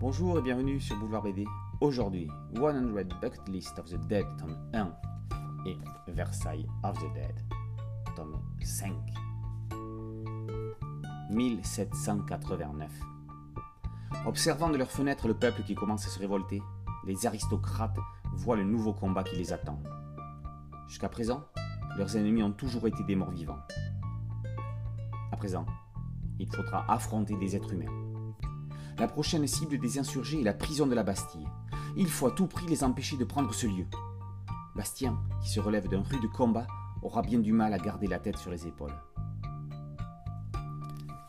Bonjour et bienvenue sur Boulevard BD. Aujourd'hui, 100 Bucket List of the Dead, tome 1 et Versailles of the Dead, tome 5. 1789. Observant de leurs fenêtres le peuple qui commence à se révolter, les aristocrates voient le nouveau combat qui les attend. Jusqu'à présent, leurs ennemis ont toujours été des morts vivants. À présent, il faudra affronter des êtres humains. La prochaine cible des insurgés est la prison de la Bastille. Il faut à tout prix les empêcher de prendre ce lieu. Bastien, qui se relève d'un rude combat, aura bien du mal à garder la tête sur les épaules.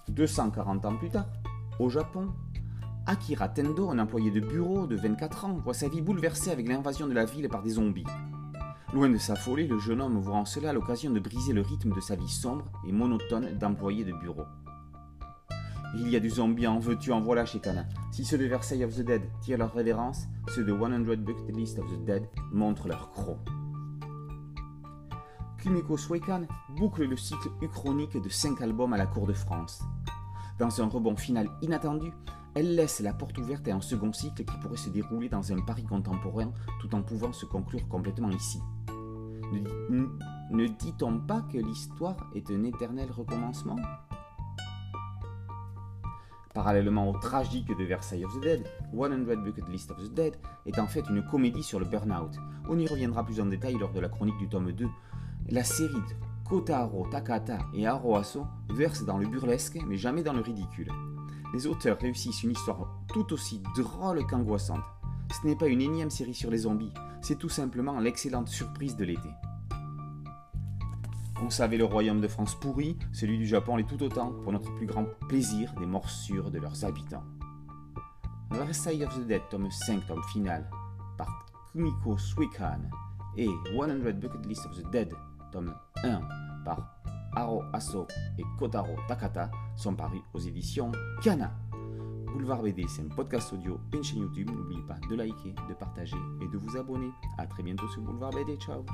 240 ans plus tard, au Japon, Akira Tendo, un employé de bureau de 24 ans, voit sa vie bouleversée avec l'invasion de la ville par des zombies. Loin de s'affoler, le jeune homme voit en cela l'occasion de briser le rythme de sa vie sombre et monotone d'employé de bureau. Il y a du zombie en veux-tu en voilà chez Kana. Si ceux de Versailles of the Dead tirent leur révérence, ceux de 100 Bucket List of the Dead montrent leur croc. Kumiko Suekan boucle le cycle uchronique de 5 albums à la cour de France. Dans un rebond final inattendu, elle laisse la porte ouverte à un second cycle qui pourrait se dérouler dans un Paris contemporain tout en pouvant se conclure complètement ici. Ne, ne dit-on pas que l'histoire est un éternel recommencement? Parallèlement au tragique de Versailles of the Dead, 100 Bucket List of the Dead est en fait une comédie sur le burn-out. On y reviendra plus en détail lors de la chronique du tome 2. La série de Kotaro, Takata et Aroaso verse dans le burlesque mais jamais dans le ridicule. Les auteurs réussissent une histoire tout aussi drôle qu'angoissante. Ce n'est pas une énième série sur les zombies, c'est tout simplement l'excellente surprise de l'été. On savait le royaume de France pourri, celui du Japon l'est tout autant, pour notre plus grand plaisir, des morsures de leurs habitants. Versailles of the Dead, tome 5, tome final, par Kumiko Suikan, et 100 Bucket List of the Dead, tome 1, par Aro Aso et Kotaro Takata, sont parus aux éditions Kana. Boulevard BD, c'est un podcast audio une chaîne YouTube. N'oubliez pas de liker, de partager et de vous abonner. A très bientôt sur Boulevard BD. Ciao